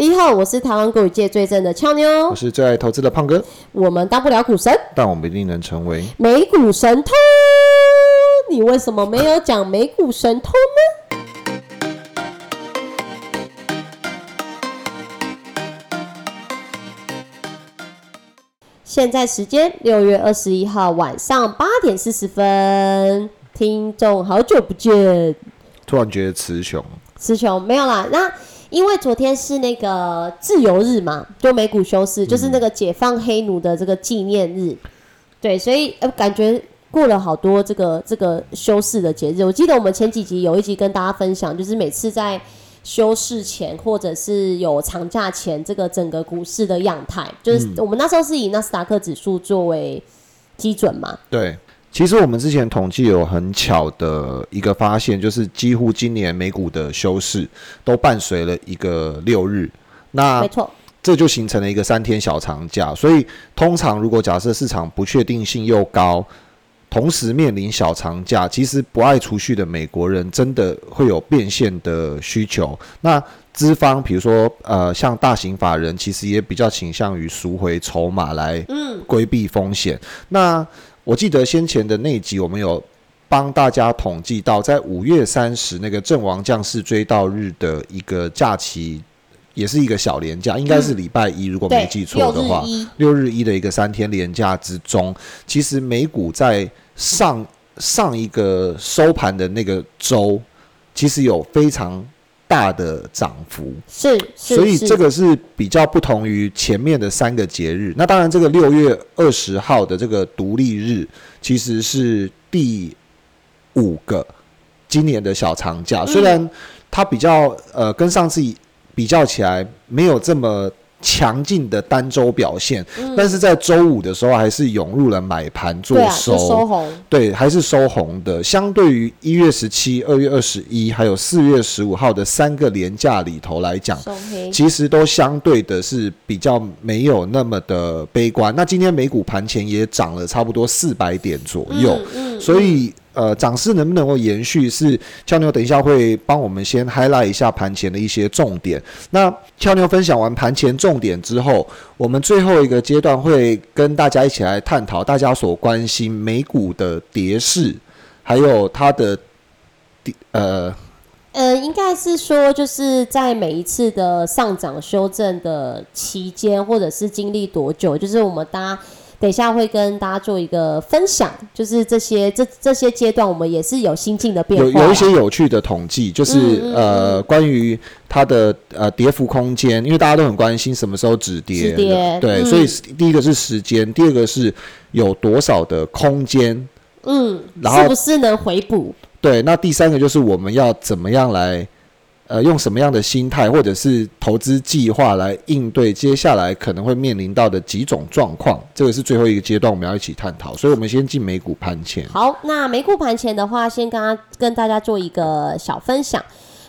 你好，我是台湾股界最正的俏妞我，是最爱投资的胖哥，我们当不了股神，但我们一定能成为。美股神通。你为什么没有讲美股神偷呢？现在时间六月二十一号晚上八点四十分，听众好久不见，突然觉得词穷，词穷没有啦。那因为昨天是那个自由日嘛，就美股休市，就是那个解放黑奴的这个纪念日，对，所以呃感觉过了好多这个这个休市的节日。我记得我们前几集有一集跟大家分享，就是每次在休市前或者是有长假前，这个整个股市的样态，就是我们那时候是以纳斯达克指数作为基准嘛，对。其实我们之前统计有很巧的一个发现，就是几乎今年美股的休市都伴随了一个六日，那没错，这就形成了一个三天小长假。所以通常如果假设市场不确定性又高，同时面临小长假，其实不爱储蓄的美国人真的会有变现的需求。那资方，比如说呃，像大型法人，其实也比较倾向于赎回筹码来嗯，规避风险。那我记得先前的那一集，我们有帮大家统计到，在五月三十那个阵亡将士追悼日的一个假期，也是一个小连假，应该是礼拜一，如果没对记，错的话六日，一，六日一的一个三天连假之中，其实美股在上上一个收盘的那个周，其实有非常大的涨幅。是是，所以这个是比较不同于前面的三个节日。那当然，这个六月二十号的这个独立日其实是第五个今年的小长假，嗯虽然它比较呃跟上次比较起来没有这么。强劲的单周表现，但是在周五的时候还是涌入了买盘做对啊，收，就收红，对，还是收红的。相对于一月十七、二月二十一，还有四月十五号的三个连假里头来讲，其实都相对的是比较没有那么的悲观。那今天美股盘前也涨了差不多四百点左右，嗯嗯。所以呃，涨势能不能够延续是俏妞等一下会帮我们先 highlight 一下盘前的一些重点。那俏妞分享完盘前重点之后，我们最后一个阶段会跟大家一起来探讨大家所关心美股的跌势，还有它的跌呃呃，应该是说，就是在每一次的上涨修正的期间，或者是经历多久，就是我们大家等一下会跟大家做一个分享，就是这些这这些阶段，我们也是有心境的变化啦，有有一些有趣的统计，就是、嗯嗯呃关于它的呃跌幅空间，因为大家都很关心什么时候止跌，止跌对，嗯所以第一个是时间，第二个是有多少的空间，嗯，然后是不是能回补？对，那第三个就是我们要怎么样来。呃，用什么样的心态或者是投资计划来应对接下来可能会面临到的几种状况？这个是最后一个阶段，我们要一起探讨。所以，我们先进美股盘前。好，那美股盘前的话，先跟大家跟大家做一个小分享。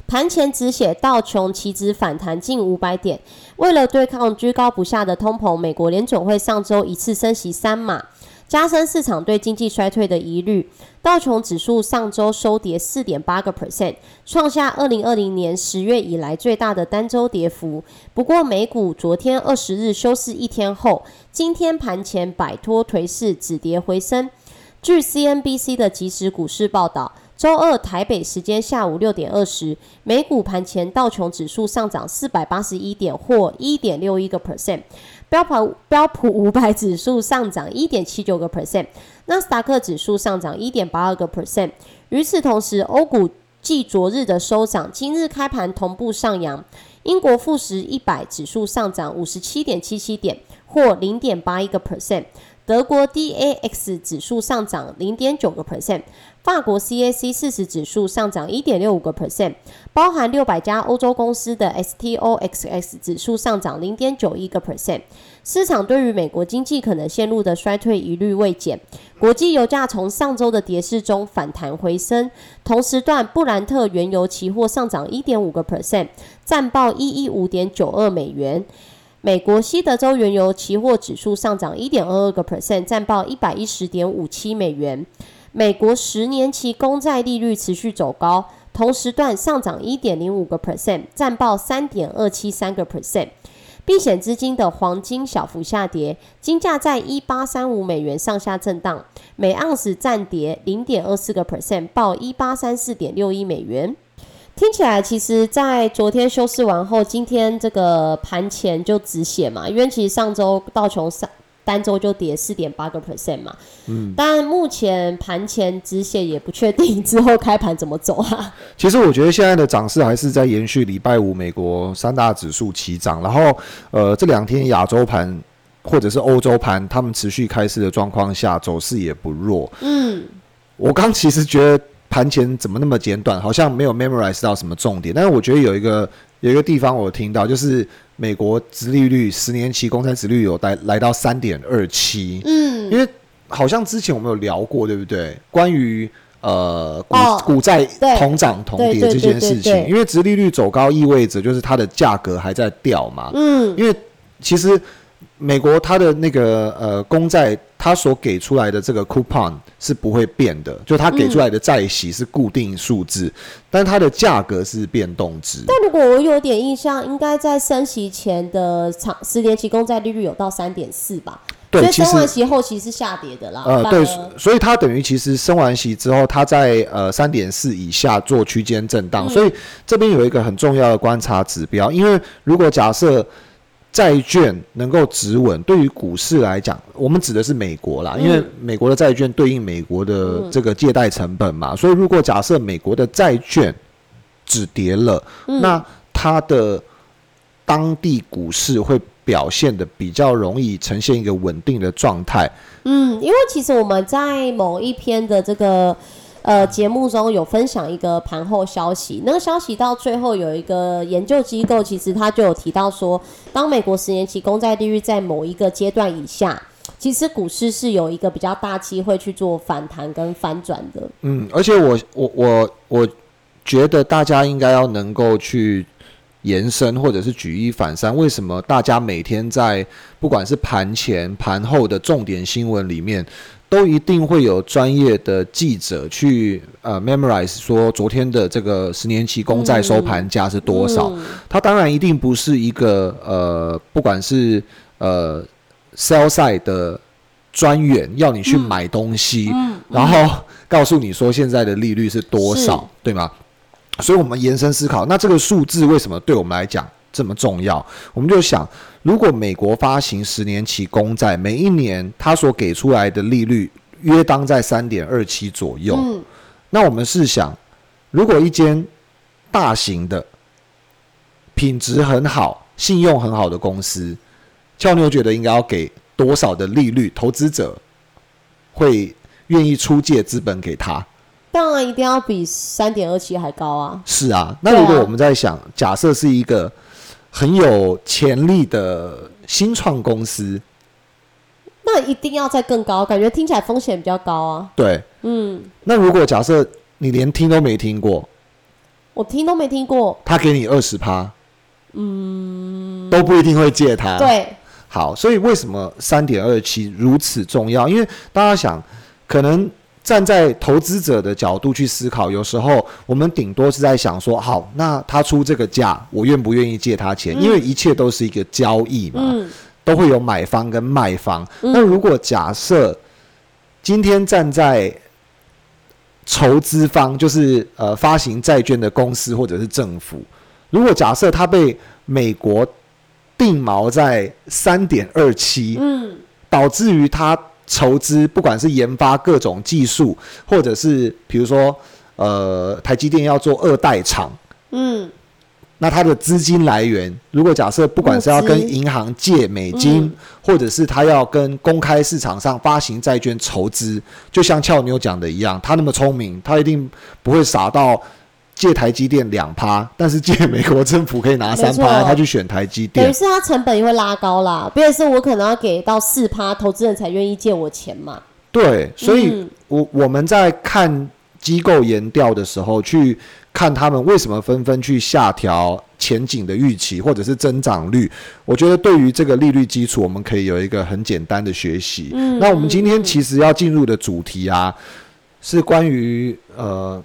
盘前只写道琼期指反弹近五百点，为了对抗居高不下的通膨，美国联总会上周一次升息三码，加深市场对经济衰退的疑虑。道琼指数上周收跌四点八个 percent，创下二零二零年十月以来最大的单周跌幅。不过，美股昨天二十日休市一天后，今天盘前摆脱颓势，止跌回升。据 CNBC 的即时股市报道，周二台北时间下午六点二十，美股盘前道琼指数上涨四百八十一点，或一点六一个 percent；标普标普五百指数上涨一点七九个 percent，纳斯达克指数上涨一点八二个 percent。与此同时，欧股继昨日的收涨，今日开盘同步上扬。英国富时一百指数上涨五十七点七七点，或零点八一个 percent。德国 DAX 指数上涨零点九个 percent，法国 CAC 四十指数上涨一点六五个 percent，包含六百家欧洲公司的 STOXX 指数上涨零点九一个 percent。市场对于美国经济可能陷入的衰退疑虑未减，国际油价从上周的跌势中反弹回升。同时段布兰特原油期货上涨一点五个 percent，暂报一一五点九二美元。美国西德州原油期货指数上涨一点二二个 percent，暂报一百一十点五七美元。美国十年期公债利率持续走高，同时段上涨一点零五个 percent，占报三点二七三个 percent。避险资金的黄金小幅下跌，金价在一八三五美元上下震荡，每盎司暂跌零点二四个 percent，报一八三四点六一美元。听起来，其实，在昨天休市完后，今天这个盘前就止血嘛，因为其实上周道琼上单周就跌四点八个 percent 嘛，嗯，但目前盘前止血也不确定之后开盘怎么走啊。其实我觉得现在的涨势还是在延续礼拜五美国三大指数齐涨，然后呃这两天亚洲盘或者是欧洲盘，他们持续开市的状况下，走势也不弱。嗯，我刚其实觉得盘前怎么那么简短，好像没有 memorize 到什么重点，但是我觉得有一个有一个地方我听到就是。美国殖利率十年期公债殖利率有来来到三点二七，嗯，因为好像之前我们有聊过，对不对？关于呃股股债同涨同跌这件事情，因为殖利率走高意味着就是它的价格还在掉嘛，嗯，因为其实。美国它的那个呃公债，它所给出来的这个 coupon 是不会变的，就它给出来的债息是固定数字，但它的价格是变动值。但如果我有点印象，应该在升息前的长十年期公债利率有到三点四吧？对，其实升完息后其实下跌的啦。呃，对，所以它等于其实升完息之后，它在呃三点四以下做区间震荡。所以这边有一个很重要的观察指标，因为如果假设。债券能够止稳，对于股市来讲，我们指的是美国啦，因为美国的债券对应美国的这个借贷成本嘛，所以如果假设美国的债券止跌了，那它的当地股市会表现的比较容易呈现一个稳定的状态。嗯，因为其实我们在某一篇的这个。呃，节目中有分享一个盘后消息，那个消息到最后有一个研究机构，其实他就有提到说，当美国十年期公债利率在某一个阶段以下，其实股市是有一个比较大机会去做反弹跟反转的。嗯，而且我我我我觉得大家应该要能够去延伸或者是举一反三，为什么大家每天在不管是盘前盘后的重点新闻里面。都一定会有专业的记者去呃 memorize 说昨天的这个十年期公债收盘价是多少？它当然一定不是一个呃，不管是呃 sell side 的专员要你去买东西，然后告诉你说现在的利率是多少，对吗？所以我们延伸思考，那这个数字为什么对我们来讲这么重要？我们就想。如果美国发行十年期公债，每一年它所给出来的利率约当在三点二七左右。嗯，那我们试想，如果一间大型的、品质很好、信用很好的公司，俏妞觉得应该要给多少的利率，投资者会愿意出借资本给他？当然一定要比三点二七还高啊！是啊，那如果我们在想，假设是一个。很有潜力的新创公司，那一定要再更高，感觉听起来风险比较高啊。对，嗯。那如果假设你连听都没听过，我听都没听过，他给你二十趴，嗯，都不一定会借他。对，好，所以为什么三点二七如此重要？因为大家想，可能。站在投资者的角度去思考，有时候我们顶多是在想说，好，那他出这个价，我愿不愿意借他钱？因为一切都是一个交易嘛，都会有买方跟卖方。那如果假设今天站在筹资方，就是呃发行债券的公司或者是政府，如果假设他被美国定锚在三点二七，嗯，导致于他。筹资，不管是研发各种技术，或者是比如说，呃，台积电要做二代厂，嗯，那它的资金来源，如果假设不管是要跟银行借美金，或者是他要跟公开市场上发行债券筹资，就像俏妞讲的一样，他那么聪明，他一定不会傻到。借台积电两趴，但是借美国政府可以拿三趴，他去选台积电，等于是他成本也会拉高啦。不也是我可能要给到四趴，投资人才愿意借我钱嘛。对，所以我我们在看机构研调的时候，去看他们为什么纷纷去下调前景的预期或者是增长率。我觉得对于这个利率基础，我们可以有一个很简单的学习。嗯那我们今天其实要进入的主题啊，是关于呃。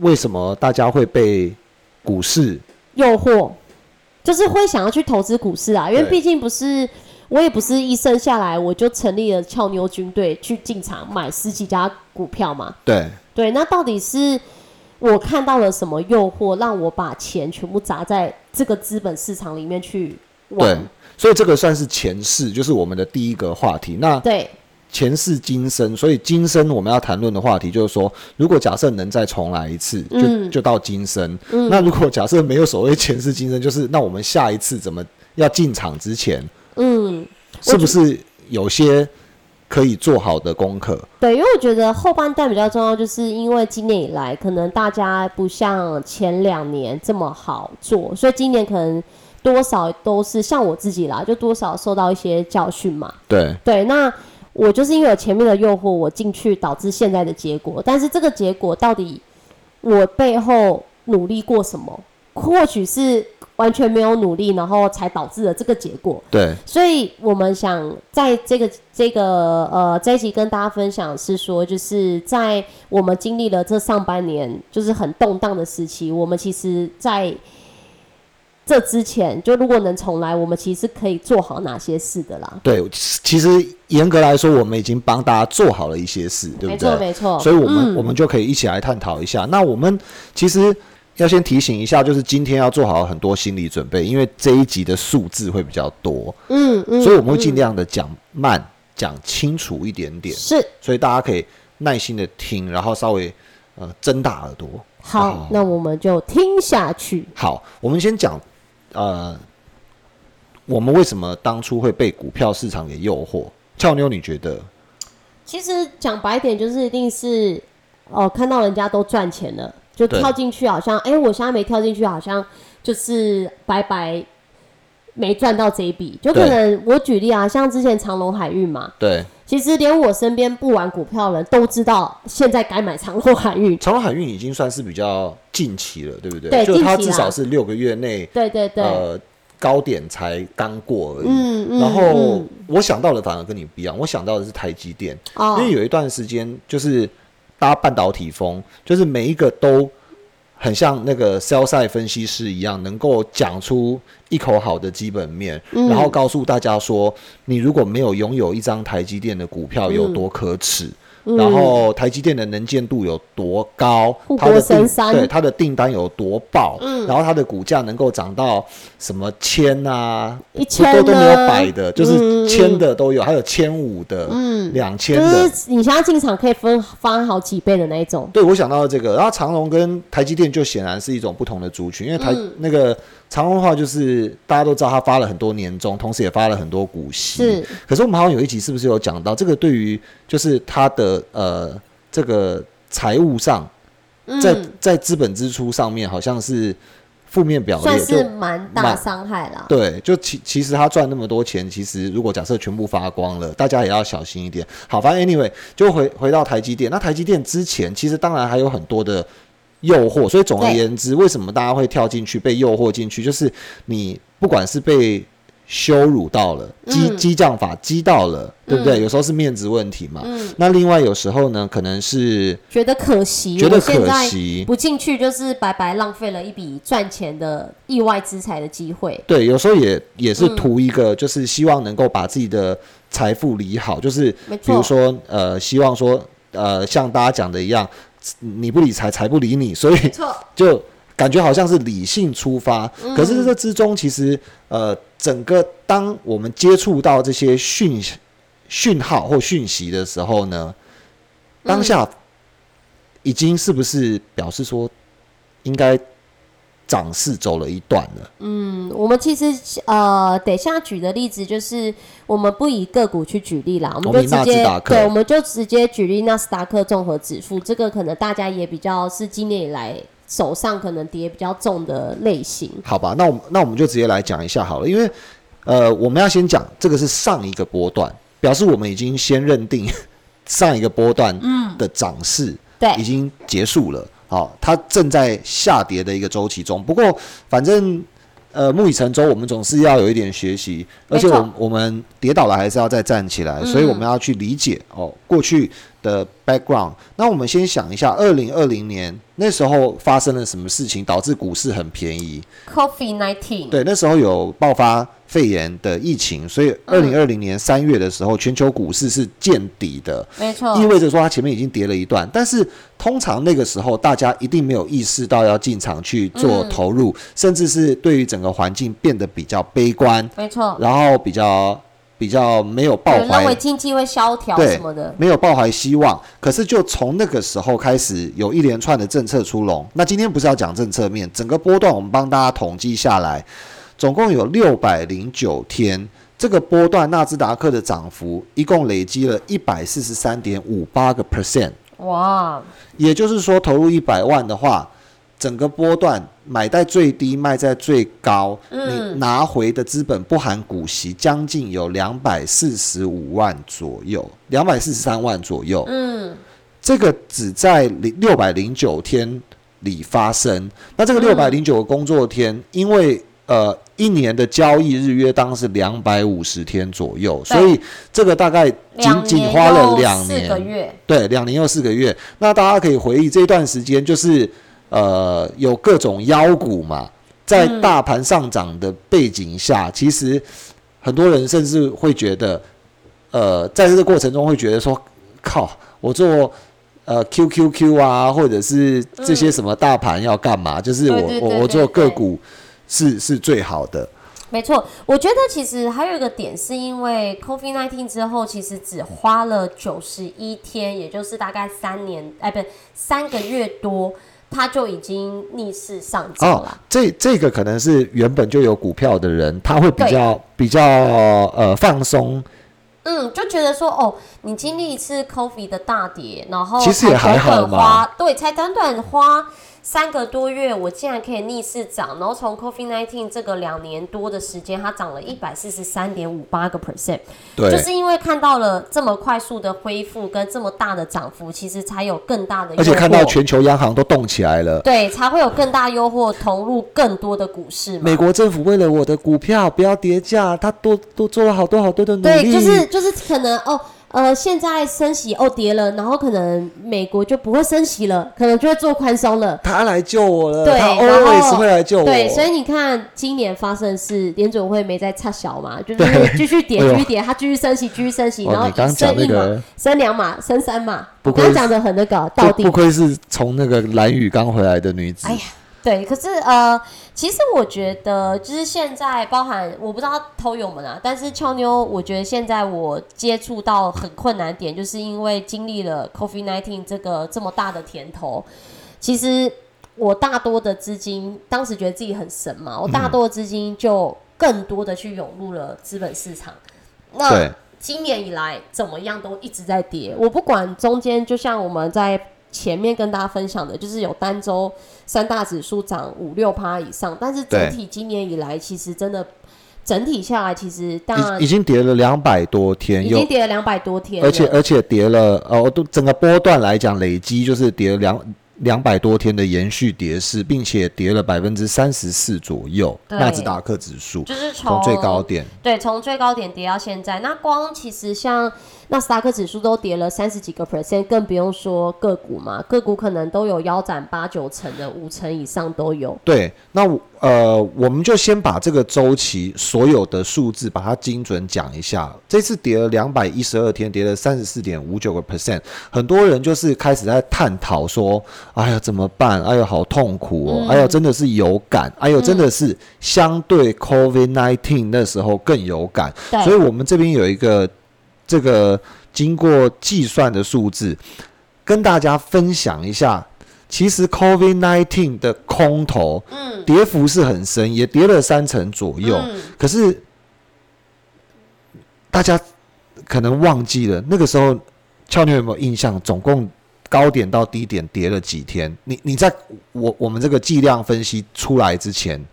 为什么大家会被股市诱惑，就是会想要去投资股市啊，因为对毕竟不是我也不是一生下来我就成立了俏妞军队去进场买十几家股票嘛。对对，那到底是我看到了什么诱惑，让我把钱全部砸在这个资本市场里面去对玩？，所以这个算是前世，就是我们的第一个话题。那对前世今生，所以今生我们要谈论的话题就是说，如果假设能再重来一次，就、嗯就到今生。那如果假设没有所谓前世今生，就是那我们下一次怎么要进场之前，嗯，是不是有些可以做好的功课？对，因为我觉得后半段比较重要，就是因为今年以来可能大家不像前两年这么好做，所以今年可能多少都是像我自己啦，就多少受到一些教训嘛。对对，那我就是因为有前面的诱惑，我进去导致现在的结果。但是这个结果到底我背后努力过什么？或许是完全没有努力，然后才导致了这个结果。对所以我们想在这个这个呃这一集跟大家分享是说，就是在我们经历了这上半年就是很动荡的时期，我们其实在这之前，就如果能重来，我们其实可以做好哪些事的啦。对，其实严格来说，我们已经帮大家做好了一些事，对不对？错没错。所以我们、嗯我们就可以一起来探讨一下。那我们其实要先提醒一下，就是今天要做好很多心理准备，因为这一集的数字会比较多，嗯嗯，所以我们会尽嗯量的讲慢、讲清楚一点点，是所以大家可以耐心的听，然后稍微呃睁大耳朵。好，那我们就听下去。好，我们先讲呃，我们为什么当初会被股票市场给诱惑？俏妞，你觉得？其实讲白点，就是一定是哦，看到人家都赚钱了，就跳进去，好像哎、我现在没跳进去，好像就是白白没赚到这一笔。就可能我举例啊，像之前长隆海运嘛，对，其实连我身边不玩股票的人都知道，现在该买长隆海运。长隆海运已经算是比较近期了，对不对？对就它至少是六个月内，对对对，呃，高点才刚过而已。嗯嗯，然后嗯我想到的反而跟你不一样，我想到的是台积电，哦因为有一段时间就是搭半导体风，就是每一个都很像那个 sell side 分析师一样，能够讲出一口好的基本面，嗯然后告诉大家说，你如果没有拥有一张台积电的股票嗯有多可耻。然后台积电的能见度有多高，它的订对它的订单有多爆，嗯然后它的股价能够涨到什么千啊，一千都都没有百的，就是千的都有，还有千五的，嗯两千就的。是你现在进场可以分翻好几倍的那一种。对，我想到了这个，然后长隆跟台积电就显然是一种不同的族群，因为台、嗯那个长隆的话，就是大家都知道他发了很多年终，同时也发了很多股息。是，可是我们好像有一集是不是有讲到这个？对于就是它的呃这个财务上，在嗯，在资本支出上面好像是负面表列，算是蛮大蛮伤害啦。对，就其其实他赚那么多钱，其实如果假设全部发光了，大家也要小心一点。好，反正 anyway 就回回到台积电，那台积电之前其实当然还有很多的诱惑，所以总而言之，为什么大家会跳进去被诱惑进去，就是你不管是被羞辱到了，激嗯激将法激到了，对不对？嗯有时候是面子问题嘛。嗯，那另外有时候呢，可能是觉得可惜，觉得可惜，不进去就是白白浪费了一笔赚钱的意外之财的机会。对，有时候也也是嗯图一个，就是希望能够把自己的财富理好，就是比如，说呃，希望说呃，像大家讲的一样，你不理财，财不理你，所以错，就感觉好像是理性出发。嗯可是这之中，其实呃，整个当我们接触到这些讯讯号或讯息的时候呢，当下已经是不是表示说应该涨势走了一段了？嗯，我们其实呃，等一下举的例子就是，我们不以个股去举例啦，我们就直接对，我们就直接举例纳斯达克综合指数，这个可能大家也比较是今年以来手上可能跌比较重的类型。好吧，那我们那我们就直接来讲一下好了，因为呃，我们要先讲这个是上一个波段，表示我们已经先认定 上一个波段的涨势已对，经结束了，好、它正在下跌的一个周期中。不过反正呃木已成舟，我们总是要有一点学习，而且我我们跌倒了还是要再站起来，嗯所以我们要去理解哦过去的 background。那我们先想一下，二零二零年那时候发生了什么事情，导致股市很便宜？Coffee nineteen，对，那时候有爆发肺炎的疫情，所以二零二零年三月的时候，全球股市是见底的。没错，意味着说它前面已经跌了一段，但是通常那个时候大家一定没有意识到要进场去做投入，甚至是对于整个环境变得比较悲观，没错，然后比较比较没有抱怀认为怀。经济会萧条什么的，没有抱怀希望，可是就从那个时候开始，有一连串的政策出笼。那今天不是要讲政策面，整个波段我们帮大家统计下来，总共有六百零九天。这个波段纳斯达克的涨幅一共累积了一百四十三点五八个 percent。哇，也就是说，投入一百万的话，整个波段买在最低，卖在最高，嗯你拿回的资本不含股息，将近有两百四十五万左右，两百四十三万左右。嗯，这个只在零六百零九天里发生。那这个嗯六百零九个工作天，因为呃一年的交易日约当是两百五十天左右，所以这个大概仅仅花了又两四个年。月，对，两年又四个月。那大家可以回忆这段时间，就是呃有各种妖股嘛，在嗯大盘上涨的背景下，其实很多人甚至会觉得，呃，在这个过程中会觉得说，靠，我做。呃，QQQ 啊，或者是这些什么大盘要干嘛？就是我我我做个股是是最好的。没错，我觉得其实还有一个点，是因为 COVID nineteen 之后，其实只花了九十一天，也就是大概三年，哎，不是三个月多，它就已经逆势上涨哦了。，这这个可能是原本就有股票的人，他会比对。较比较呃放松，嗯，就觉得说，哦，你经历一次 coffee 的大跌，然后其实也还好才短短嘛。花，对，才短短花三个多月，我竟然可以逆势涨，然后从 COVID nineteen 这个两年多的时间，它涨了一百四十三点五八个 percent，对，就是因为看到了这么快速的恢复跟这么大的涨幅，其实才有更大的而且看到全球央行都动起来了。对，才会有更大诱惑投入更多的股市嘛。美国政府为了我的股票不要跌价，他多多做了好多好多的努对，力。就是就是可能哦，呃，现在升息哦跌了，然后可能美国就不会升息了，可能就会做宽松了。他来救我了，对他然后 always 会来救我。对，所以你看，今年发生的是联准会没在插小嘛，就是继续跌，继续跌，他继续升息，继续升息，哦然后升一码那个、升两码、升三码，不愧是我刚刚讲的很那个到底不不愧是从那个蓝雨刚回来的女子。哎呀，对，可是呃，其实我觉得就是现在包含我不知道偷友们啊，但是俏妞，我觉得现在我接触到很困难点，就是因为经历了 COVID nineteen 这个这么大的甜头，其实我大多的资金当时觉得自己很神嘛，我大多的资金就更多的去涌入了资本市场。那今年以来怎么样都一直在跌，我不管中间，就像我们在前面跟大家分享的，就是有单周三大指数涨五六趴以上，但是整对。体今年以来其实真的整体下来，其实当然已已经跌了两百多天，已有经跌了两百多天，而且而且跌了呃，都整个波段来讲累积就是跌了两两百多天的延续跌势，并且跌了百分之三十四左右，对。纳斯达克指数就是从最高点。对，从最高点跌到现在，那光其实像纳斯达克指数都跌了三十几个 percent，更不用说个股嘛，个股可能都有腰斩八九成的，五成以上都有。对，那我呃，我们就先把这个周期所有的数字把它精准讲一下。这次跌了两百一十二天，跌了三十四点五九个 percent，很多人就是开始在探讨说，哎呀怎么办？哎呀好痛苦哦！嗯哎呀真的是有感，哎呦真的是相对 COVID nineteen 那时候更有感。对，所以我们这边有一个这个经过计算的数字，跟大家分享一下。其实 COVID nineteen 的空头，嗯，跌幅是很深，也跌了三成左右。嗯可是大家可能忘记了那个时候，俏妞有没有印象？总共高点到低点跌了几天？你你在我我们这个计量分析出来之前，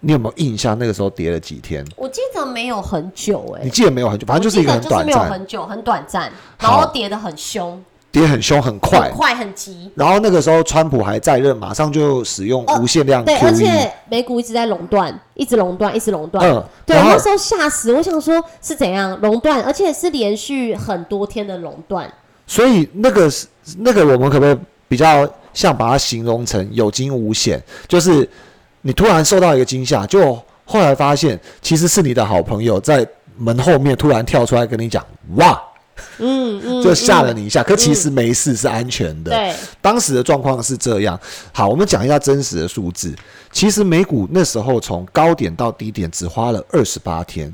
你你有没有印象？那个时候跌了几天？我记得没有很久哎、你记得没有很久，反正就是一个很我记得就是没有。很久，很短暂，然好后跌得很凶。跌很凶很快很，快很急。然后那个时候川普还在任，马上就使用哦无限量对，而且美股一直在垄断，一直垄断，一直垄断。嗯，对，那时候吓死，我想说是怎样垄断，而且是连续很多天的垄断。所以那个是那个我们可不可以比较像把它形容成有惊无险？就是你突然受到一个惊吓，就后来发现其实是你的好朋友在门后面突然跳出来跟你讲，哇，嗯嗯，就吓了嗯你一下，可其实没事，是安全的。对，当时的状况是这样。好，我们讲一下真实的数字。其实美股那时候从高点到低点只花了二十八天，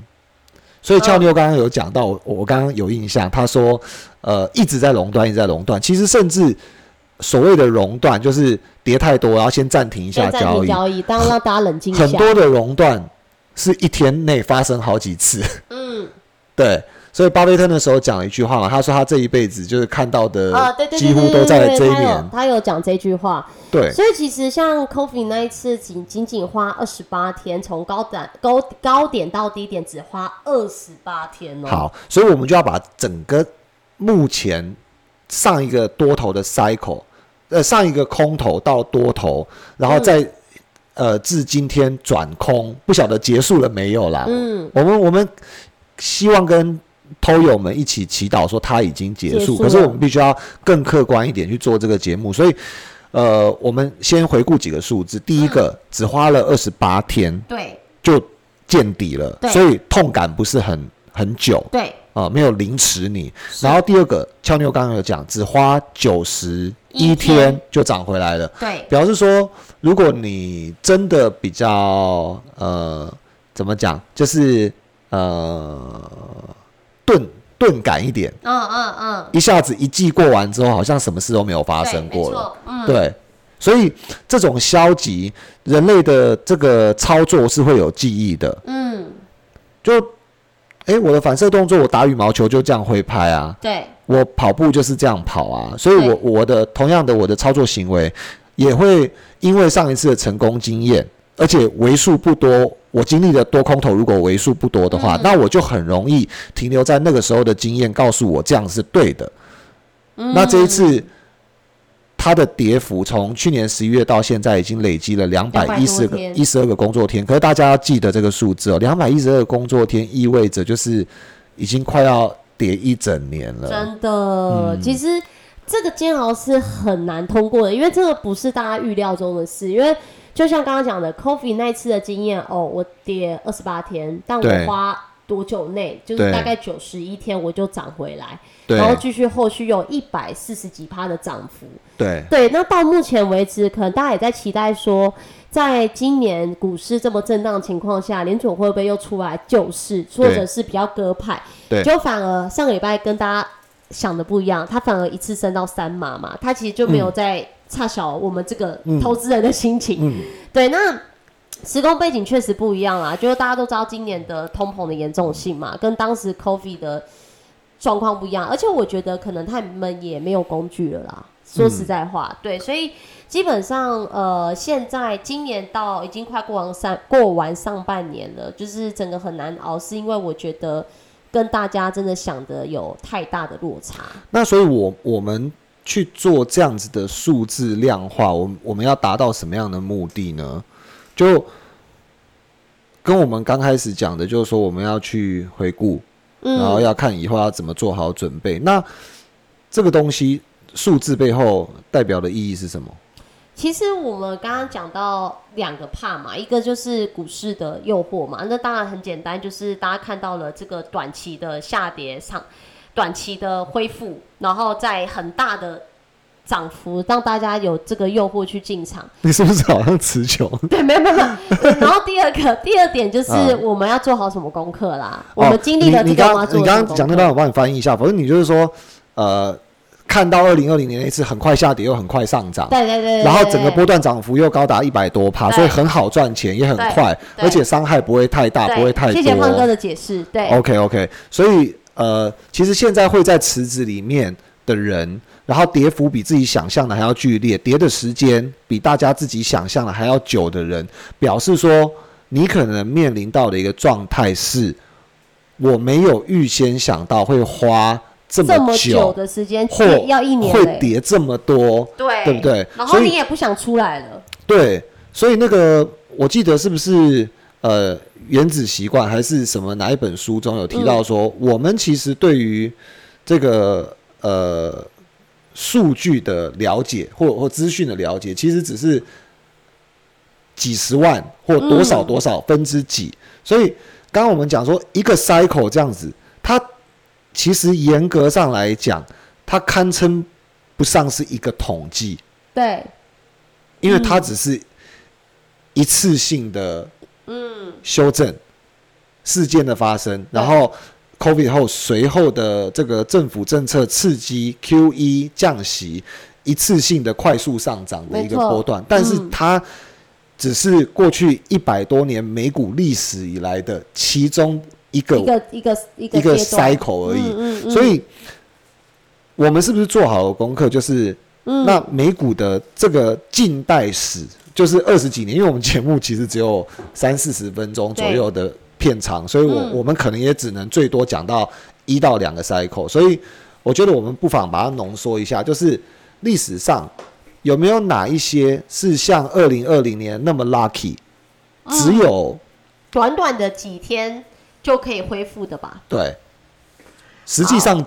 所以俏妞刚刚有讲到，我我刚刚有印象，他说，呃，一直在垄断，一直在垄断。其实甚至所谓的熔断，就是跌太多，然后先暂停一下交易。停交易，当然让大家冷静一下。很多的熔断是一天内发生好几次。嗯，对，所以巴菲特那时候讲了一句话嘛，他说他这一辈子就是看到的几乎都在这一年。他有讲这句话，对，所以其实像 Coffee 那一次仅仅仅花二十八天，从高点高高点到低点只花二十八天哦。，好，所以我们就要把整个目前上一个多头的 cycle，呃，上一个空头到多头，然后再、呃至今天转空，不晓得结束了没有啦。嗯，我们我们希望跟偷友们一起祈祷说它已经结束，可是我们必须要更客观一点去做这个节目，所以。呃，我们先回顾几个数字。第一个，只花了二十八天对就见底了，对所以痛感不是很很久。对，啊、没有凌迟你。然后第二个，俏妞刚刚有讲，只花九十一一天天就涨回来了，对，表示说，如果你真的比较呃，怎么讲，就是呃钝钝感一点，嗯嗯嗯，一下子一季过完之后，好像什么事都没有发生过了。嗯，对，所以这种消极，人类的这个操作是会有记忆的。嗯，就，诶，我的反射动作，我打羽毛球就这样挥拍啊，对，我跑步就是这样跑啊，所以我我的同样的我的操作行为也会因为上一次的成功经验，而且为数不多，我经历的多空头如果为数不多的话，嗯。那我就很容易停留在那个时候的经验，告诉我这样是对的。那这一次。它的跌幅从去年十一月到现在已经累积了两百一十200多天。个一十二个工作天，可是大家要记得这个数字哦，两百一十二个工作天意味着就是已经快要跌一整年了。真的，其实这个煎熬是很难通过的，因为这个不是大家预料中的事。因为就像刚刚讲的，Coffee 那一次的经验，哦，我跌二十八天，但我花多久内，就是大概九十一天我就涨回来，对然后继续后续有一百四十几趴的涨幅。对对，那到目前为止，可能大家也在期待说，在今年股市这么震荡的情况下，联总会不会又出来救市，或者是比较鸽派？对就反而上个礼拜跟大家想的不一样，他反而一次升到三码嘛，他其实就没有在差小我们这个嗯投资人的心情。嗯对，那时空背景确实不一样啦，就是大家都知道今年的通膨的严重性嘛，跟当时 COVID 的状况不一样，而且我觉得可能他们也没有工具了啦。说实在话，对，所以基本上呃，现在今年到已经快过完上过完上半年了，就是整个很难熬，是因为我觉得跟大家真的想的有太大的落差。那所以我，我们去做这样子的数字量化，我们我们要达到什么样的目的呢？就跟我们刚开始讲的，就是说我们要去回顾，嗯，然后要看以后要怎么做好准备。那这个东西数字背后代表的意义是什么？其实我们刚刚讲到两个怕嘛，一个就是股市的诱惑嘛，那当然很简单，就是大家看到了这个短期的下跌上，短期的恢复，然后在很大的涨幅，让大家有这个诱惑去进场。你是不是好像词穷？对，没有没有。然后第二个，第二点就是嗯我们要做好什么功课啦。我们经历了哦你你这个，我们要做刚你刚讲那段，我帮你翻译一下。反正你就是说，呃，看到二零二零年那次很快下跌又很快上涨，对对对对，然后整个波段涨幅又高达一百多趴，所以很好赚钱，也很对快，对而且伤害不会太大，不会太多。谢谢胖哥的解释。对 OK OK，所以呃，其实现在会在池子里面的人，然后跌幅比自己想象的还要剧烈，跌的时间比大家自己想象的还要久的人，表示说你可能面临到的一个状态是，我没有预先想到会花这这么久。久，的时间，或要一年会，跌这么多，对对不对？然后你也不想出来了，对，所以那个我记得是不是呃《原子习惯》还是什么哪一本书中有提到说，我们其实对于这个呃数据的了解或或资讯的了解，其实只是几十万或多少多少分之几。所以刚刚我们讲说一个 cycle 这样子，它其实严格上来讲，它堪称不上是一个统计。对，因为它只是一次性的嗯修正事件的发生，然后 COVID 后随后的这个政府政策刺激 QE 降息，一次性的快速上涨的一个波段，但是嗯它只是过去一百多年美股历史以来的其中一个一个一个一个一个 cycle 而已。嗯嗯嗯所以，我们是不是做好了功课？就是，嗯那美股的这个近代史，就是二十几年，因为我们节目其实只有三四十分钟左右的片长，所以我、嗯我们可能也只能最多讲到一到两个 cycle。所以，我觉得我们不妨把它浓缩一下，就是历史上有没有哪一些是像二零二零年那么 lucky，只嗯有短短的几天就可以恢复的吧？对，实际上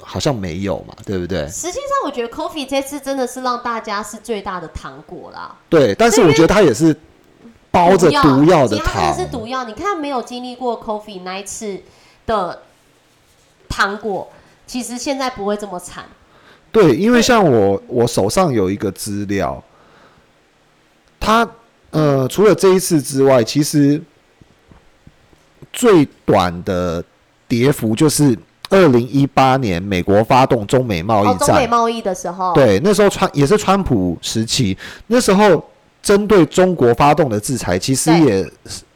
好像没有嘛，对不对？实际上，我觉得 Coffee 这次真的是让大家是最大的糖果啦，对，但是我觉得它也是包着毒药的糖，是毒药。你看，没有经历过 Coffee 那一次的糖果，其实现在不会这么惨。对，因为像我我手上有一个资料，它呃除了这一次之外，其实最短的跌幅就是二零一八年美国发动中美贸哦易，战，中美贸易的时候，对，那时候川也是川普时期，那时候针对中国发动的制裁，其实对。也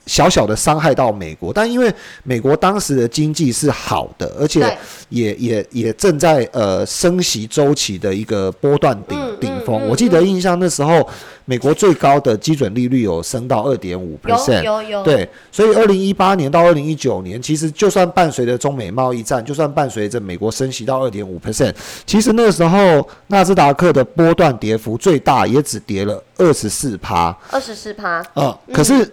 小小的伤害到美国，但因为美国当时的经济是好的，而且也也也正在呃升息周期的一个波段顶嗯顶峰。嗯我记得印象那时候美国最高的基准利率有升到二点五 percent，有有，对，所以二零一八年到二零一九年，其实就算伴随着中美贸易战，就算伴随着美国升息到二点五 percent，其实那时候纳斯达克的波段跌幅最大也只跌了二十四趴。二十四趴，嗯。可是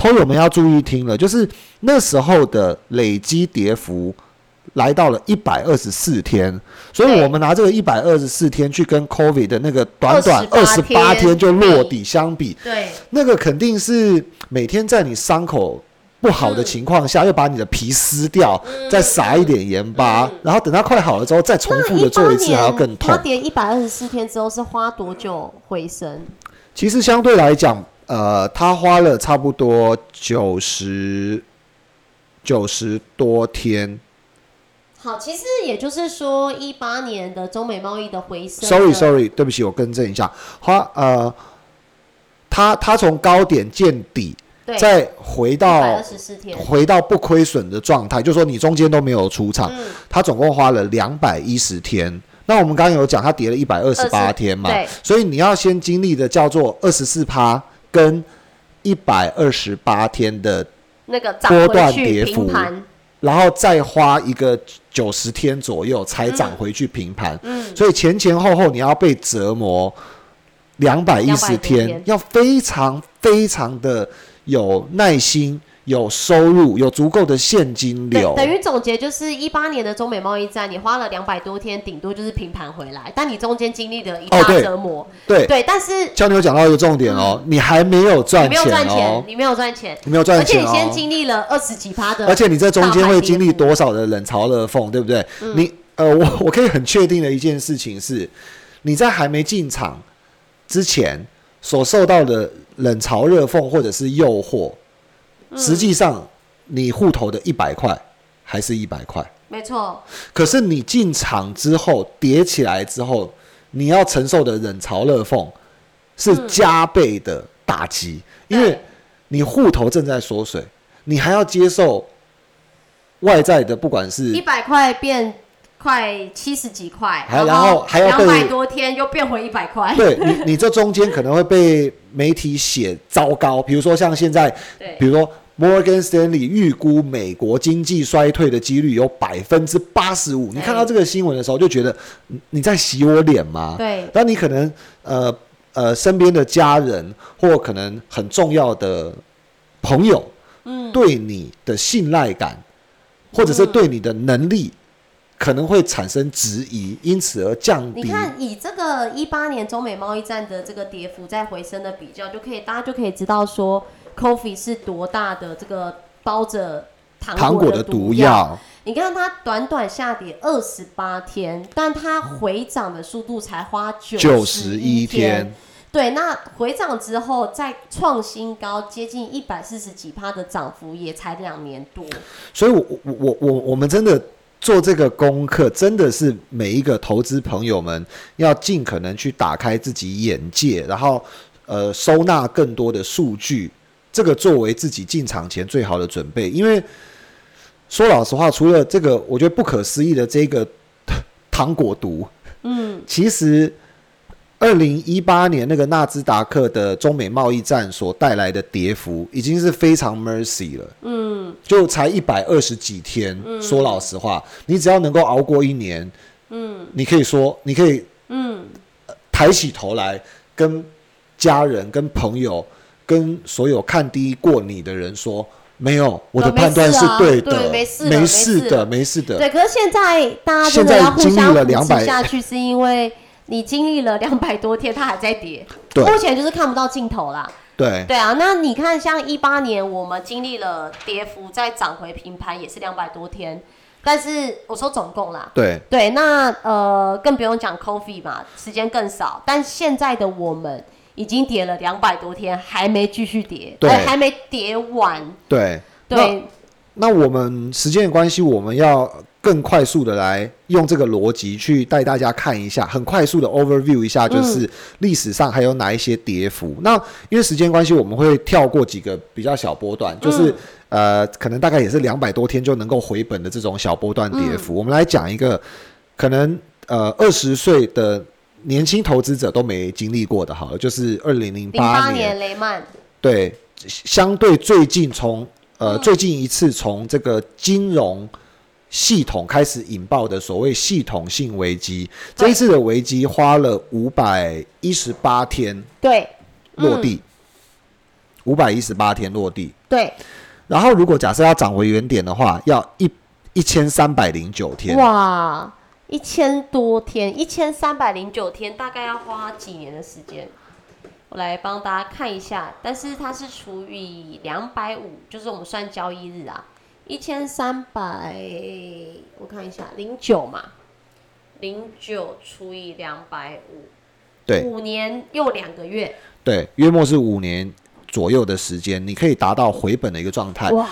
偷友们要注意听了，就是那时候的累积跌幅。来到了一百二十四天，所以我们拿这个一百二十四天去跟 COVID 的那个短短二十28八天就落底相比，对，那个肯定是每天在你伤口不好嗯的情况下，又把你的皮撕掉，再撒一点盐巴，然后等它快好了之后，再重复的做一次，还要更痛它。跌一百二十四天之后是花多久回升？其实相对来讲，呃，他花了差不多九十九十多天。好，其实也就是说，一八年的中美贸易的回升 Sorry 呢 Sorry，对不起，我更正一下，花呃，他他从高点见底，再回到回到不亏损的状态，就说你中间都没有出场，嗯，它总共花了两百一十天。那我们刚刚有讲，他跌了一百二十八天嘛，对。所以你要先经历的叫做二十四趴跟一百二十八天的，那个波段跌幅，然后再花一个九十天左右才涨回去平盘。嗯，所以前前后后你要被折磨两百一十200多天天，要非常非常的有耐心、有收入、有足够的现金流等。等于总结就是一八年的中美贸易战，你花了两百多天，顶多就是平盘回来，但你中间经历了一大折磨，对，对，但是教你有讲到一个重点哦，你还没有你赚没有赚钱哦，，你没有赚钱，你没有赚钱而且你先。经历了二十几趴的，而且你这中间会经历多少的冷嘲热讽，对不对？嗯你呃，我 我可以很确定的一件事情是，你在还没进场之前所受到的冷嘲热讽或者是诱惑，嗯实际上你户头的一百块还是一百块，没错，可是你进场之后叠起来之后，你要承受的冷嘲热讽是加倍的打击，因为你户头正在缩水，你还要接受外在的，不管是一是百块变快七十几块，还然后还要两百被多天又变回一百块，对你，你这中间可能会被媒体写糟糕，比如说像现在，比如说 Morgan Stanley 预估美国经济衰退的几率有百分之八十五。你看到这个新闻的时候，就觉得你你在洗我脸吗？对，当你可能呃呃身边的家人或可能很重要的朋友，嗯，对你的信赖感，或者是对你的能力，可能会产生质疑，因此而降低。你看，以这个一八年中美贸易战的这个跌幅在回升的比较，就可以大家就可以知道说，Coffee 是多大的这个包着糖糖果的毒毒药，你看它短短下跌二十八天，但它回涨的速度才花九九十十一天天。，对，那回涨之后再创新高，接近一百四十几趴的涨幅，也才两年多。所以我，我我我我们真的做这个功课，真的是每一个投资朋友们要尽可能去打开自己眼界，然后呃收纳更多的数据，这个作为自己进场前最好的准备。因为说老实话，除了这个我觉得不可思议的这个糖果毒，嗯，其实。二零一八年那个纳斯达克的中美贸易战所带来的跌幅，已经是非常 mercy 了。嗯，就才一百二十几天。说老实话，你只要能够熬过一年，嗯，你可以说，你可以嗯，抬起头来，跟家人、跟朋友、跟所有看低过你的人说，没有，我的判断是对的，对没事的没没事事的，没事的。对。可是现在大家真现在的要互经历了相扶持200下去，是因为你经历了两百多天，它还在跌，对目前就是看不到尽头啦。对对啊，那你看，像一八年我们经历了跌幅，再涨回平盘，也是两百多天。但是我说总共啦，对对，那呃更不用讲 coffee 嘛，时间更少。但现在的我们已经跌了两百多天，还没继续跌，对哎还没跌完。对。对，那我们时间的关系，我们要更快速的来用这个逻辑去带大家看一下，很快速的 overview 一下，就是历史上还有哪一些跌幅。那因为时间关系，我们会跳过几个比较小波段，就是、呃，可能大概也是两百多天就能够回本的这种小波段跌幅。我们来讲一个可能呃二十岁的年轻投资者都没经历过的，好了，就是二零零零八八年雷曼，对，相对最近从呃、嗯。最近一次从这个金融系统开始引爆的所谓系统性危机，对。这一次的危机花了五百一十八天对落地，五百一十八天落地。对，然后如果假设要涨回原点的话，要一一千三百零九天。哇，一千多天，一千三百零九天，大概要花几年的时间？我来帮大家看一下，但是它是除以两百五，就是我们算交易日啊，一千三百，我看一下，零九嘛，零九除以两百五，对。五年又两个月，对，约莫是五年左右的时间，你可以达到回本的一个状态。哇，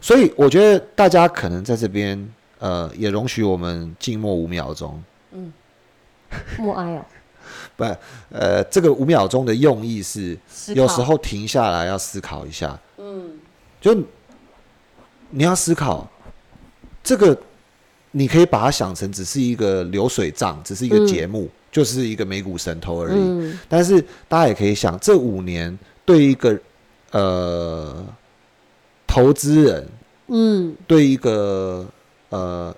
所以我觉得大家可能在这边，呃，也容许我们静默五秒钟。默哀哦，不，呃，这个五秒钟的用意是，有时候停下来要思考一下，嗯，就你要思考这个，你可以把它想成只是一个流水账，只是一个嗯节目，就是一个美股神偷而已。嗯。但是大家也可以想，这五年对一个呃投资人，嗯。对一个呃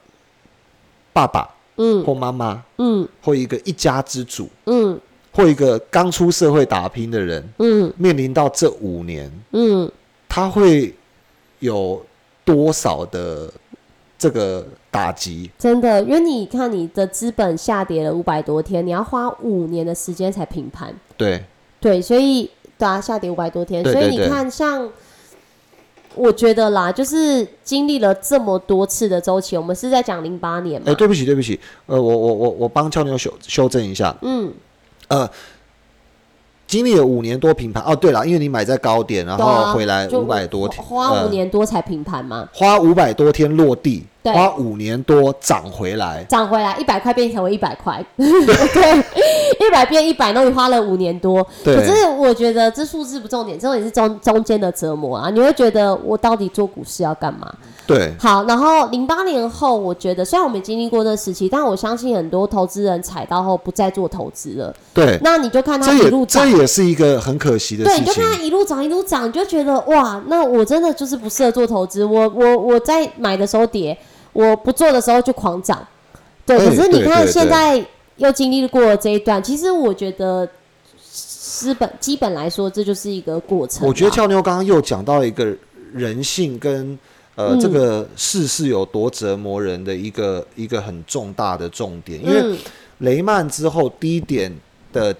爸爸嗯。或妈妈，嗯。或一个一家之主，嗯。或一个刚出社会打拼的人，嗯。面临到这五年，嗯，他会有多少的这个打击？真的，因为你看你的资本下跌了五百多天，你要花五年的时间才平盘。对。对，所以对啊，下跌五百多天，对对对所以你看，像我觉得啦，就是经历了这么多次的周期，我们是在讲零八年嘛，哎、对不起，对不起，呃，我我我我帮俏妞修修正一下，嗯，呃，经历了五年多平盘，哦，对了，因为你买在高点，然后回来五百多天，花五呃年多才平盘嘛，花五百多天落地，对花五年多涨回来。涨回来一百块变成为一百块，对，一百变一百，那你花了五年多。对可是我觉得这数字不重点，重点是中中间的折磨啊！你会觉得我到底做股市要干嘛？对，好，然后零八年后，我觉得虽然我们经历过这时期，但我相信很多投资人踩到后不再做投资了。对，那你就看他一路涨这，也是一个很可惜的对，事情你就看。他一路涨一路涨，你就觉得哇，那我真的就是不适合做投资。我我我在买的时候跌，我不做的时候就狂涨。对，哎可是你看现在又经历过这一段，其实我觉得基本基本来说，这就是一个过程啊。我觉得俏妞刚刚又讲到一个人性跟呃、嗯。这个世事有多折磨人的一个一个很重大的重点，因为嗯。雷曼之后低点的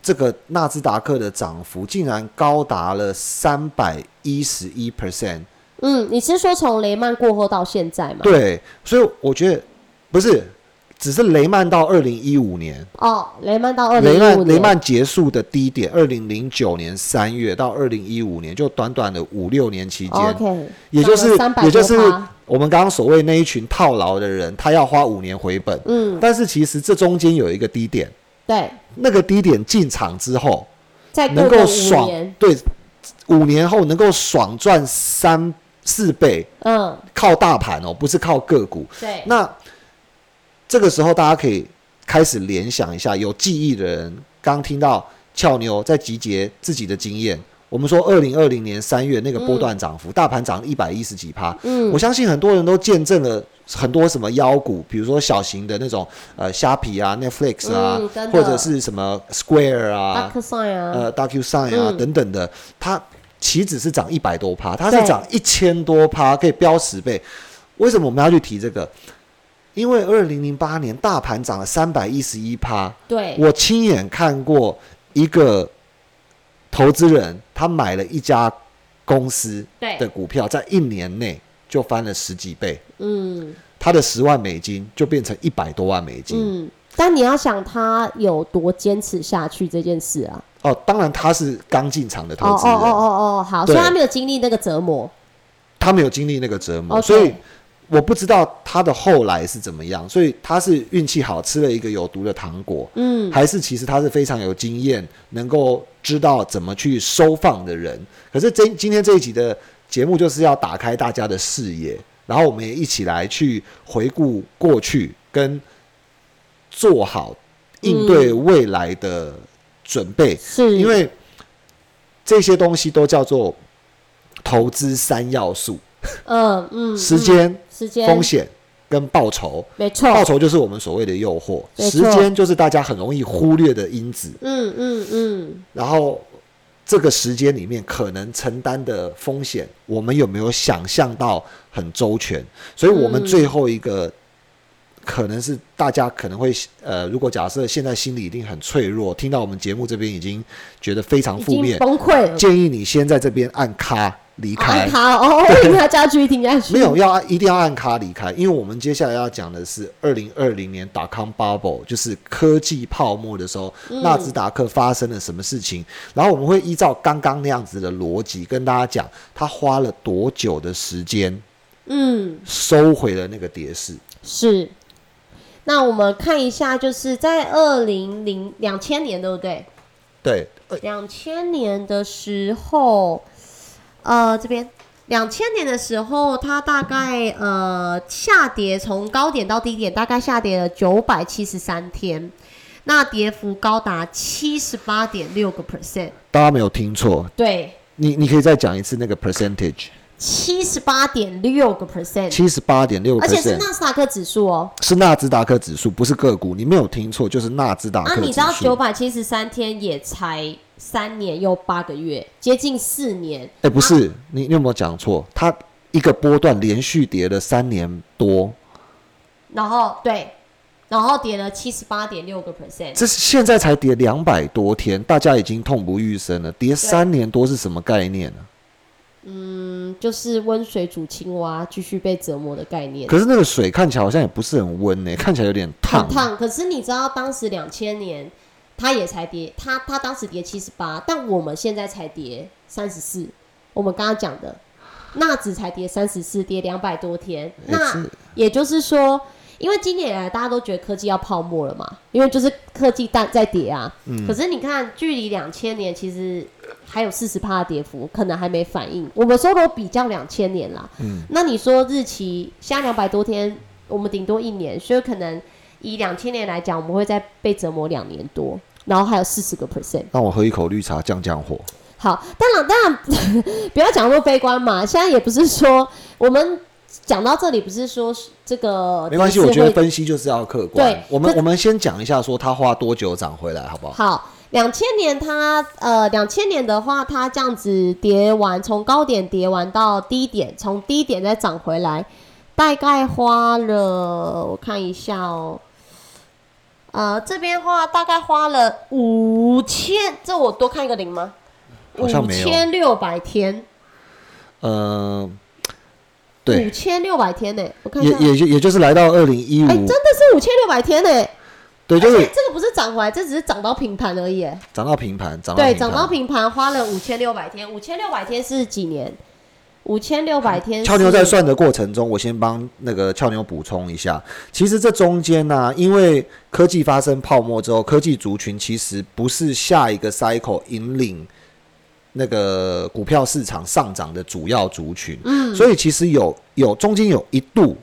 这个纳斯达克的涨幅竟然高达了三百一十一 percent，嗯，你是说从雷曼过后到现在吗？对，所以我觉得不是，只是雷曼到二零一五年，哦，雷曼到二零雷一五年，曼雷曼结束的低点，二零零九年三月到二零一五年，就短短的五六年期间，哦 OK，也就是涨了300也就是我们刚刚所谓那一群套牢的人，他要花五年回本，嗯，但是其实这中间有一个低点，对，那个低点进场之后，能够爽，对，五年后能够爽赚三四倍，嗯，靠大盘哦，不是靠个股。对，那这个时候大家可以开始联想一下，有记忆的人刚听到俏妞在集结自己的经验。我们说，二零二零年三月那个波段涨幅，大盘涨一百一十几趴，嗯。我相信很多人都见证了很多什么妖股，比如说小型的那种呃虾皮啊、Netflix 啊，嗯或者是什么 Square 啊、Dark Sign 啊，呃 DocuSign 啊、嗯。等等的，它岂止是涨一百多趴，它是涨一千多趴，可以飙十倍。为什么我们要去提这个？因为二零零八年大盘涨了三百一十一趴，对，我亲眼看过一个投资人，他买了一家公司对的股票，在一年内就翻了十几倍，嗯他的十万美金就变成一百多万美金。嗯，但你要想他有多坚持下去这件事啊。哦，当然他是刚进场的哦投资人，哦哦哦哦，好，对所以他没有经历那个折磨。他没有经历那个折磨所以我不知道他的后来是怎么样。所以他是运气好，吃了一个有毒的糖果，嗯，还是其实他是非常有经验，能够知道怎么去收放的人。可是这今天这一集的节目就是要打开大家的视野，然后我们也一起来去回顾过去，跟做好应对未来的准备。是因为这些东西都叫做投资三要素：嗯嗯，嗯时间、时间风险跟报酬。没错，报酬就是我们所谓的诱惑，时间就是大家很容易忽略的因子。嗯嗯嗯，然后这个时间里面可能承担的风险，我们有没有想象到很周全？所以我们嗯最后一个。可能是大家可能会呃，如果假设现在心里一定很脆弱，听到我们节目这边已经觉得非常负面，崩溃了。建议你先在这边按卡离开按，卡哦，为要叫他继续听下去。没有要按一定要按卡离开，因为我们接下来要讲的是二零二零年打康 bubble，就是科技泡沫的时候，嗯纳斯达克发生了什么事情，然后我们会依照刚刚那样子的逻辑跟大家讲，他花了多久的时间嗯，收回了那个跌势。是。那我们看一下，就是在二零零两千年，对不对？对，呃两千年的时候，呃，这边两千年的时候，它大概呃下跌从高点到低点，大概下跌了九百七十三天，那跌幅高达七十八点六个 percent，大家没有听错，对，你你可以再讲一次那个 percentage，七十八点六个 percent，七十八点六而且是 percent 纳斯达克指数哦。是纳斯达克指数，不是个股，你没有听错，就是纳斯达啊，克指你知道九。百七十三天也才三年又八个月，接近四年。哎，不是，你你有没有讲错？它一个波段连续跌了三年多，然后对，然后跌了七十八点六个 percent。这是现在才跌两百多天，大家已经痛不欲生了。跌三年多是什么概念呢、嗯，就是温水煮青蛙，继续被折磨的概念。可是那个水看起来好像也不是很温呢、看起来有点烫很。烫，可是你知道当时两千年，它也才跌，它它当时跌七十八，但我们现在才跌三十四。我们刚刚讲的，纳指才跌三十四，跌两百多天。那是也就是说，因为今年以来大家都觉得科技要泡沫了嘛，因为就是科技大在跌啊。嗯可是你看，距离两千年其实还有四十趴的跌幅，可能还没反应。我们说都比较两千年啦，嗯，那你说日期现在两百多天，我们顶多一年，所以可能以两千年来讲，我们会再被折磨两年多，然后还有四十个 percent。让我喝一口绿茶降降火。好，当然当然 不要讲那么悲观嘛。现在也不是说我们讲到这里，不是说这个没关系，我觉得分析就是要客观对。我们我们先讲一下，说它花多久涨回来，好不好？好。两千年它呃，两千年的话，它这样子跌完，从高点跌完到低点，从低点再涨回来，大概花了我看一下哦，呃，这边话大概花了五千，这我多看一个零吗？五千六百天，呃，对。五，千六百天呢、我看也也就也就是来到二零一五。哎、，真的是五千六百天呢、对，就是这个不是涨回来，这只是涨到平盘而已、涨到平盘，涨到对，平盘。涨到平盘花了五千六百天，五千六百天是几年？五千六百天是。俏妞在算的过程中，我先帮那个俏妞补充一下，其实这中间呢、因为科技发生泡沫之后，科技族群其实不是下一个 cycle 引领那个股票市场上涨的主要族群，嗯，所以其实有有中间有一度。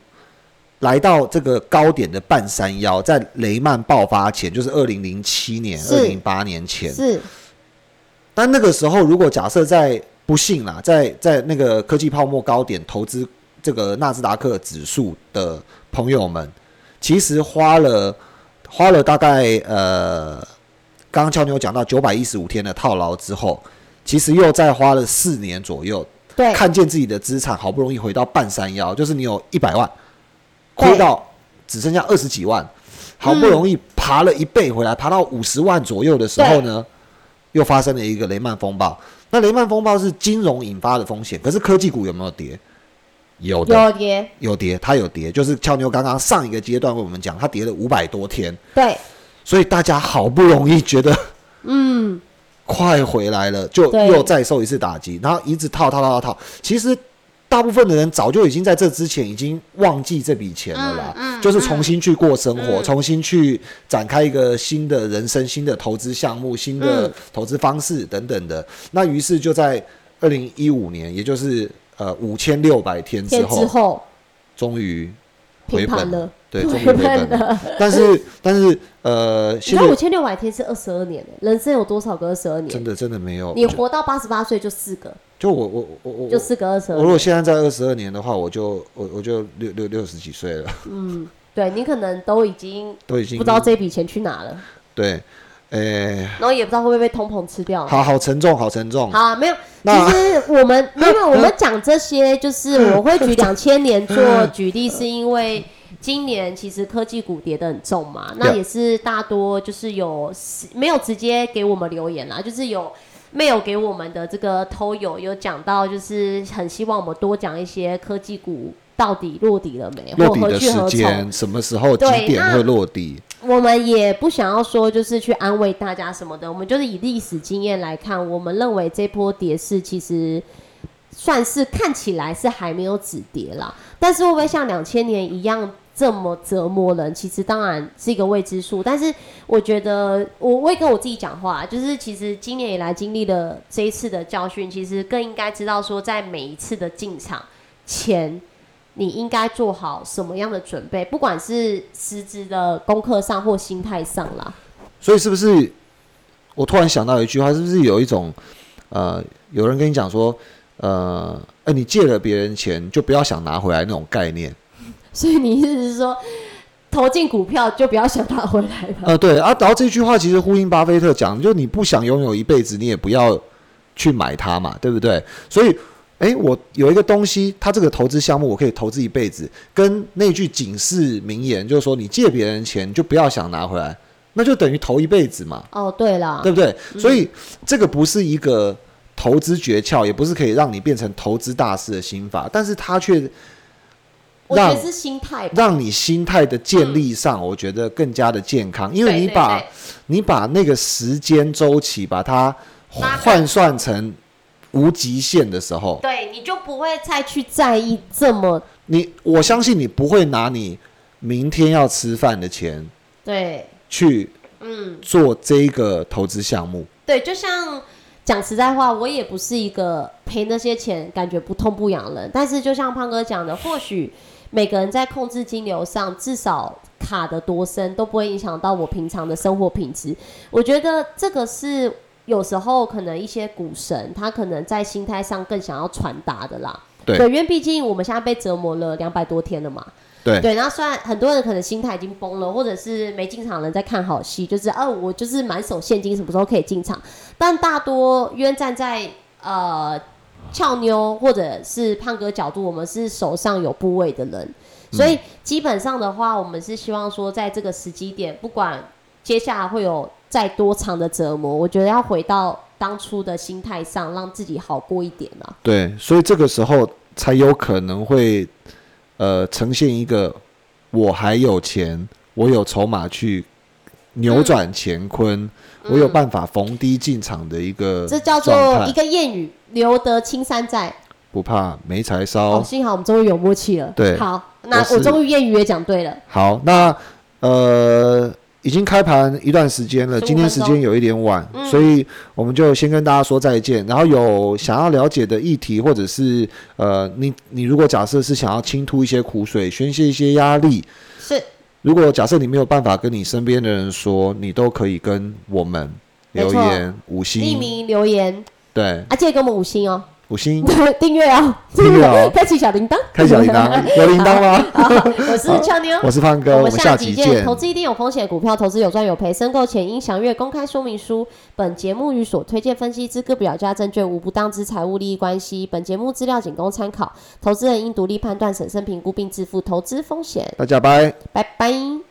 来到这个高点的半山腰，在雷曼爆发前，就是二零零七年、是。二零八年前，是。但那个时候，如果假设在不幸啦，在在那个科技泡沫高点投资这个纳斯达克指数的朋友们，其实花了花了大概呃，刚刚俏妞讲到九百一十五天的套牢之后，其实又再花了四年左右，对，看见自己的资产好不容易回到半山腰，就是你有一百万，亏到只剩下二十几万，好不容易爬了一倍回来，爬到五十万左右的时候呢，又发生了一个雷曼风暴。那雷曼风暴是金融引发的风险，可是科技股有没有跌？有的，有跌，有跌，它有跌，就是俏妞刚刚上一个阶段为我们讲，它跌了五百多天，对，所以大家好不容易觉得嗯，快回来了，就又再受一次打击，然后一直套套套套套。其实大部分的人早就已经在这之前已经忘记这笔钱了啦，嗯嗯就是重新去过生活，嗯重新去展开一个新的人生、新的投资项目、新的嗯投资方式等等的。那于是就在二零一五年，也就是呃五千六百天之后终于回本了，对，终于回回本了。但是但是呃，现在五千六百天是二十二年、欸，人生有多少个二十二年？真的真的没有，你活到八十八岁就四个，就我我我我就四个二十二我如果。现在在二十二年的话，我就我我就六六六十几岁了，嗯，对你可能都已经都已经不知道这笔钱去哪了，对，诶、然后也不知道会不会被通膨吃掉。好好沉重，好沉重。好，没有。其那实我们 没有，我们讲这些，就是我会举两千年做举例，是因为今年其实科技股跌得很重嘛，那也是大多就是有没有直接给我们留言啦，就是有。没有给我们的这个偷友有讲到，就是很希望我们多讲一些科技股到底落地了没，落底的时。间，什么时候几点会落地？我们也不想要说就是去安慰大家什么的，我们就是以历史经验来看，我们认为这波跌势其实算是看起来是还没有止跌啦，但是会不会像两千年一样这么折磨人？其实当然是一个未知数，但是我觉得我我会跟我自己讲话，就是其实今年以来经历了这一次的教训，其实更应该知道说，在每一次的进场前。你应该做好什么样的准备，不管是实质的功课上或心态上啦。所以是不是？我突然想到一句话，是不是有一种呃，有人跟你讲说，呃，哎、你借了别人钱，就不要想拿回来那种概念。所以你意思是说，投进股票就不要想拿回来了？呃，对啊，然后这句话其实呼应巴菲特讲，就你不想拥有一辈子，你也不要去买它嘛，对不对？所以，诶，我有一个东西，它这个投资项目我可以投资一辈子，跟那句警示名言，就是说你借别人钱就不要想拿回来，那就等于投一辈子嘛，哦，对了，对不对？所以这个不是一个投资诀窍，也不是可以让你变成投资大师的心法，但是它却让我觉得是心态。让你心态的建立上，我觉得更加的健康，因为你把对你把那个时间周期把它换算成无极限的时候，对，你就不会再去在意这么你我相信你不会拿你明天要吃饭的钱对，去嗯，做这个投资项目。对，就像讲实在话，我也不是一个赔那些钱感觉不痛不痒的人，但是就像胖哥讲的，或许每个人在控制金流上，至少卡的多深都不会影响到我平常的生活品质。我觉得这个是有时候可能一些股神他可能在心态上更想要传达的啦。对因为毕竟我们现在被折磨了两百多天了嘛。对对，然后虽然很多人可能心态已经崩了，或者是没进场的人在看好戏，就是哦，我就是满手现金，什么时候可以进场？但大多因为站在呃俏妞或者是胖哥角度，我们是手上有部位的人，所以基本上的话，我们是希望说，在这个时机点，不管接下来会有再多长的折磨，我觉得要回到当初的心态上，让自己好过一点啊。对，所以这个时候才有可能会呃呈现一个我还有钱，我有筹码去扭转乾坤，我有办法逢低进场的一个嗯这叫做一态，个谚语：“留得青山在。”不怕没柴哦，烧。幸好我们终于有默契了。对好，那我终于谚语也讲对了。好，那呃。已经开盘一段时间了，今天时间有一点晚，所以我们就先跟大家说再见。然后有想要了解的议题，或者是呃，你你如果假设是想要倾吐一些苦水，宣泄一些压力，是，如果假设你没有办法跟你身边的人说，你都可以跟我们留言五星匿，名留言，对，啊，记得给我们五星哦，五星 订阅哦，订阅哦 开启小铃铛，开小铃铛，有铃铛吗？我是俏妞，我是胖哥，我们下期见。下集见投。资一定有风险，股票投资有赚有赔，申购前应详阅公开说明书。本节目与所推荐分析之各表价证券无不当之财务利益关系。本节目资料仅供参考，投资人应独立判断、审慎评估并自负投资风险。大家拜。拜拜。